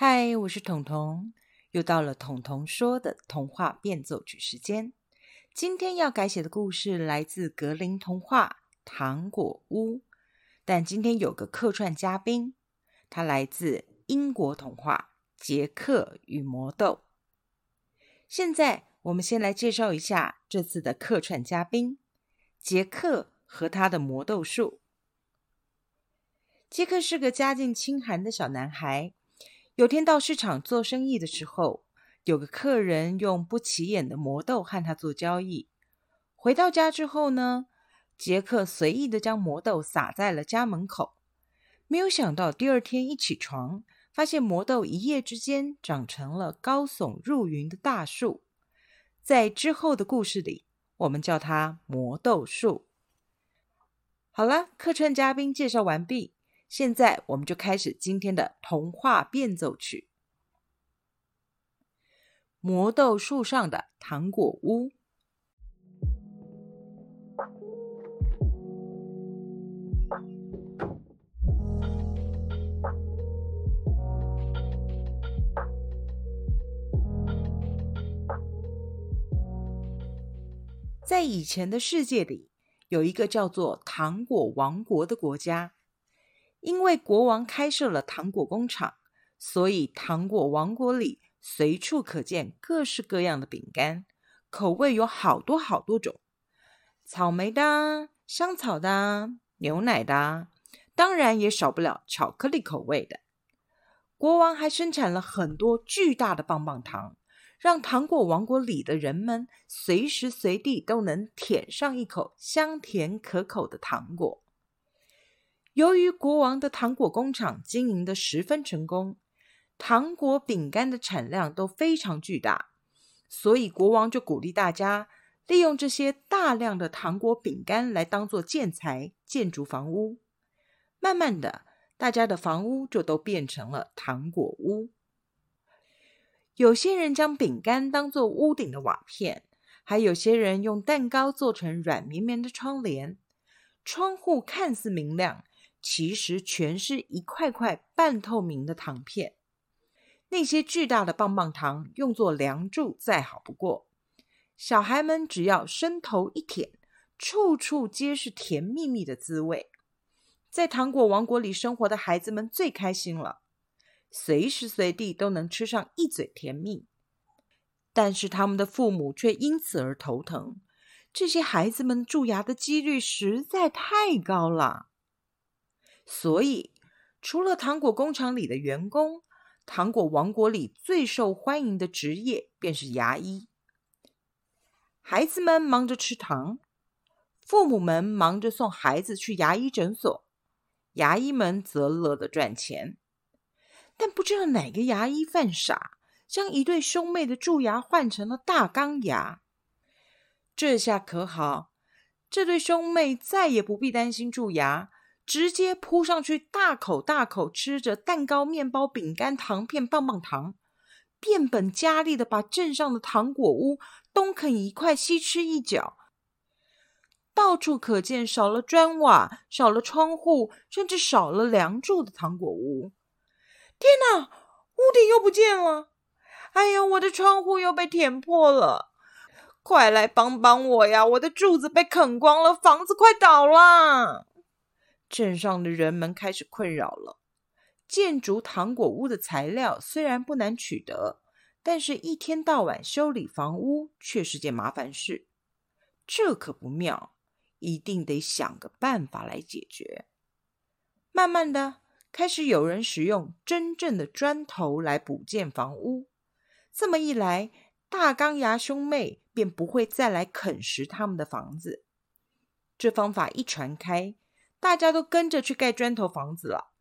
嗨，我是彤彤，又到了彤彤说的童话变奏曲时间。今天要改写的故事来自格林童话《糖果屋》，但今天有个客串嘉宾，他来自英国童话《杰克与魔豆》。现在我们先来介绍一下这次的客串嘉宾——杰克和他的魔豆树。杰克是个家境清寒的小男孩。有天到市场做生意的时候，有个客人用不起眼的魔豆和他做交易。回到家之后呢，杰克随意的将魔豆撒在了家门口。没有想到第二天一起床，发现魔豆一夜之间长成了高耸入云的大树。在之后的故事里，我们叫它魔豆树。好了，客串嘉宾介绍完毕。现在我们就开始今天的童话变奏曲《魔豆树上的糖果屋》。在以前的世界里，有一个叫做糖果王国的国家。因为国王开设了糖果工厂，所以糖果王国里随处可见各式各样的饼干，口味有好多好多种：草莓的、香草的、牛奶的，当然也少不了巧克力口味的。国王还生产了很多巨大的棒棒糖，让糖果王国里的人们随时随地都能舔上一口香甜可口的糖果。由于国王的糖果工厂经营的十分成功，糖果饼干的产量都非常巨大，所以国王就鼓励大家利用这些大量的糖果饼干来当做建材建筑房屋。慢慢的，大家的房屋就都变成了糖果屋。有些人将饼干当做屋顶的瓦片，还有些人用蛋糕做成软绵绵的窗帘。窗户看似明亮。其实全是一块块半透明的糖片，那些巨大的棒棒糖用作梁柱再好不过。小孩们只要伸头一舔，处处皆是甜蜜蜜的滋味。在糖果王国里生活的孩子们最开心了，随时随地都能吃上一嘴甜蜜。但是他们的父母却因此而头疼，这些孩子们蛀牙的几率实在太高了。所以，除了糖果工厂里的员工，糖果王国里最受欢迎的职业便是牙医。孩子们忙着吃糖，父母们忙着送孩子去牙医诊所，牙医们则乐得赚钱。但不知道哪个牙医犯傻，将一对兄妹的蛀牙换成了大钢牙。这下可好，这对兄妹再也不必担心蛀牙。直接扑上去，大口大口吃着蛋糕、面包、饼干、糖片、棒棒糖，变本加厉的把镇上的糖果屋东啃一块，西吃一角。到处可见少了砖瓦、少了窗户，甚至少了梁柱的糖果屋。天哪，屋顶又不见了！哎呀，我的窗户又被舔破了！快来帮帮我呀！我的柱子被啃光了，房子快倒了！镇上的人们开始困扰了。建筑糖果屋的材料虽然不难取得，但是一天到晚修理房屋却是件麻烦事。这可不妙，一定得想个办法来解决。慢慢的，开始有人使用真正的砖头来补建房屋。这么一来，大钢牙兄妹便不会再来啃食他们的房子。这方法一传开。大家都跟着去盖砖头房子了。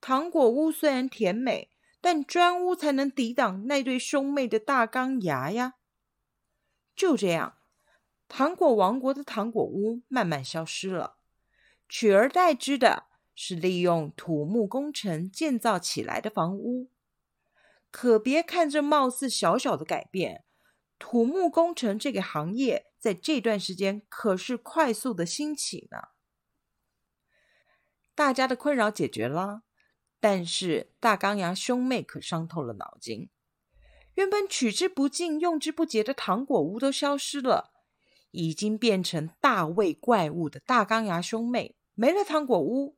糖果屋虽然甜美，但砖屋才能抵挡那对兄妹的大钢牙呀。就这样，糖果王国的糖果屋慢慢消失了，取而代之的是利用土木工程建造起来的房屋。可别看这貌似小小的改变，土木工程这个行业在这段时间可是快速的兴起呢。大家的困扰解决了，但是大钢牙兄妹可伤透了脑筋。原本取之不尽、用之不竭的糖果屋都消失了，已经变成大胃怪物的大钢牙兄妹没了糖果屋，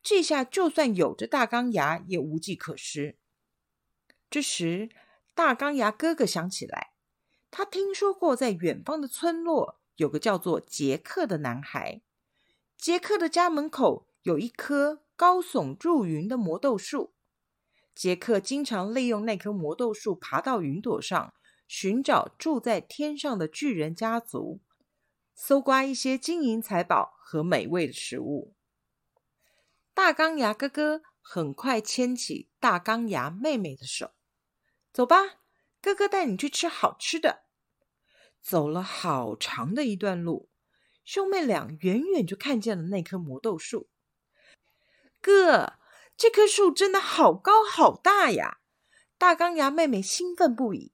这下就算有着大钢牙也无计可施。这时，大钢牙哥哥想起来，他听说过在远方的村落有个叫做杰克的男孩，杰克的家门口有一棵高耸入云的魔豆树。杰克经常利用那棵魔豆树爬到云朵上，寻找住在天上的巨人家族，搜刮一些金银财宝和美味的食物。大钢牙哥哥很快牵起大钢牙妹妹的手，走吧，哥哥带你去吃好吃的。走了好长的一段路，兄妹俩远远就看见了那棵魔豆树。哥。这棵树真的好高好大呀！大钢牙妹妹兴奋不已。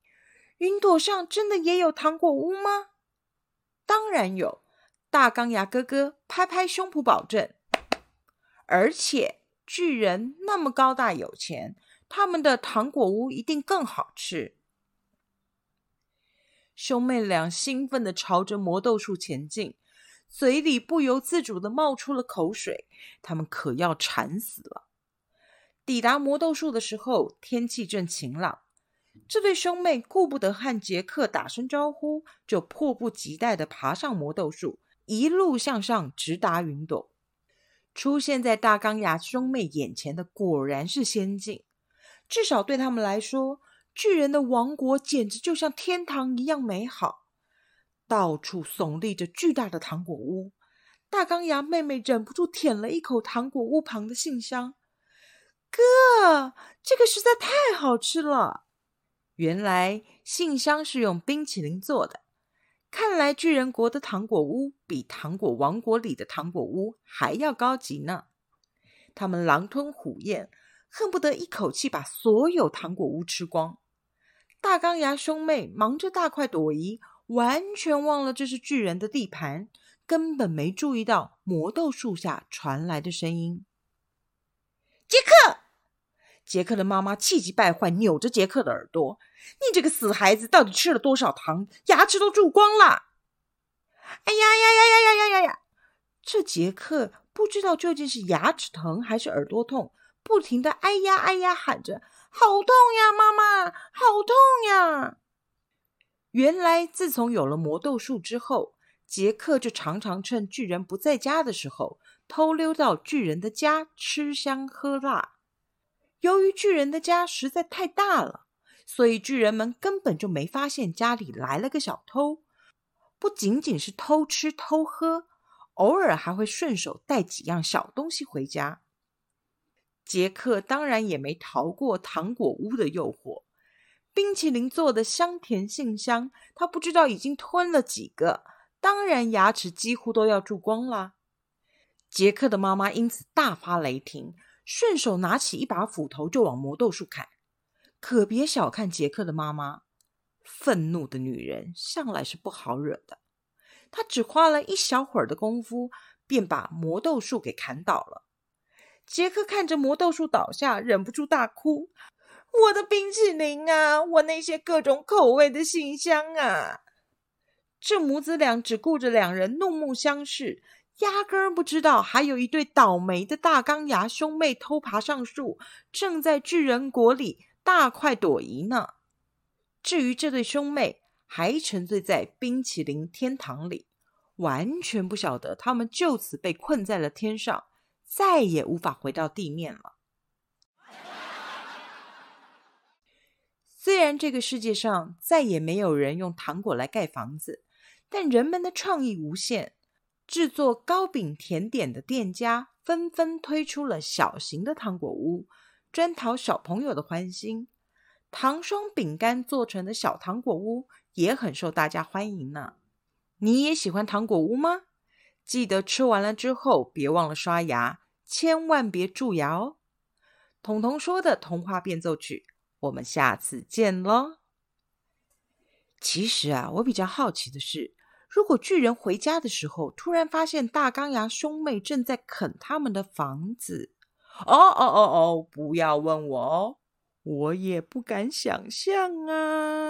云朵上真的也有糖果屋吗？当然有！大钢牙哥哥拍拍胸脯保证。而且巨人那么高大有钱，他们的糖果屋一定更好吃。兄妹俩兴奋的朝着魔豆树前进，嘴里不由自主的冒出了口水，他们可要馋死了。抵达魔豆树的时候，天气正晴朗。这对兄妹顾不得和杰克打声招呼，就迫不及待地爬上魔豆树，一路向上，直达云朵。出现在大钢牙兄妹眼前的果然是仙境，至少对他们来说，巨人的王国简直就像天堂一样美好。到处耸立着巨大的糖果屋，大钢牙妹妹忍不住舔了一口糖果屋旁的信箱。哥，这个实在太好吃了！原来信箱是用冰淇淋做的。看来巨人国的糖果屋比糖果王国里的糖果屋还要高级呢。他们狼吞虎咽，恨不得一口气把所有糖果屋吃光。大钢牙兄妹忙着大快朵颐，完全忘了这是巨人的地盘，根本没注意到魔豆树下传来的声音。杰克，杰克的妈妈气急败坏，扭着杰克的耳朵：“你这个死孩子，到底吃了多少糖？牙齿都蛀光了！”哎呀呀呀呀呀呀呀呀！这杰克不知道究竟是牙齿疼还是耳朵痛，不停的哎呀哎呀喊着：“好痛呀，妈妈，好痛呀！”原来，自从有了魔豆树之后，杰克就常常趁巨人不在家的时候。偷溜到巨人的家吃香喝辣。由于巨人的家实在太大了，所以巨人们根本就没发现家里来了个小偷。不仅仅是偷吃偷喝，偶尔还会顺手带几样小东西回家。杰克当然也没逃过糖果屋的诱惑。冰淇淋做的香甜杏香，他不知道已经吞了几个，当然牙齿几乎都要蛀光了。杰克的妈妈因此大发雷霆，顺手拿起一把斧头就往魔豆树砍。可别小看杰克的妈妈，愤怒的女人向来是不好惹的。她只花了一小会儿的功夫，便把魔豆树给砍倒了。杰克看着魔豆树倒下，忍不住大哭：“我的冰淇淋啊，我那些各种口味的信箱啊！”这母子俩只顾着两人怒目相视。压根儿不知道，还有一对倒霉的大钢牙兄妹偷爬上树，正在巨人国里大快朵颐呢。至于这对兄妹，还沉醉在冰淇淋天堂里，完全不晓得他们就此被困在了天上，再也无法回到地面了。虽然这个世界上再也没有人用糖果来盖房子，但人们的创意无限。制作糕饼甜点的店家纷纷推出了小型的糖果屋，专讨小朋友的欢心。糖霜饼干做成的小糖果屋也很受大家欢迎呢。你也喜欢糖果屋吗？记得吃完了之后别忘了刷牙，千万别蛀牙哦。彤彤说的童话变奏曲，我们下次见喽。其实啊，我比较好奇的是。如果巨人回家的时候，突然发现大钢牙兄妹正在啃他们的房子，哦哦哦哦，不要问我哦，我也不敢想象啊。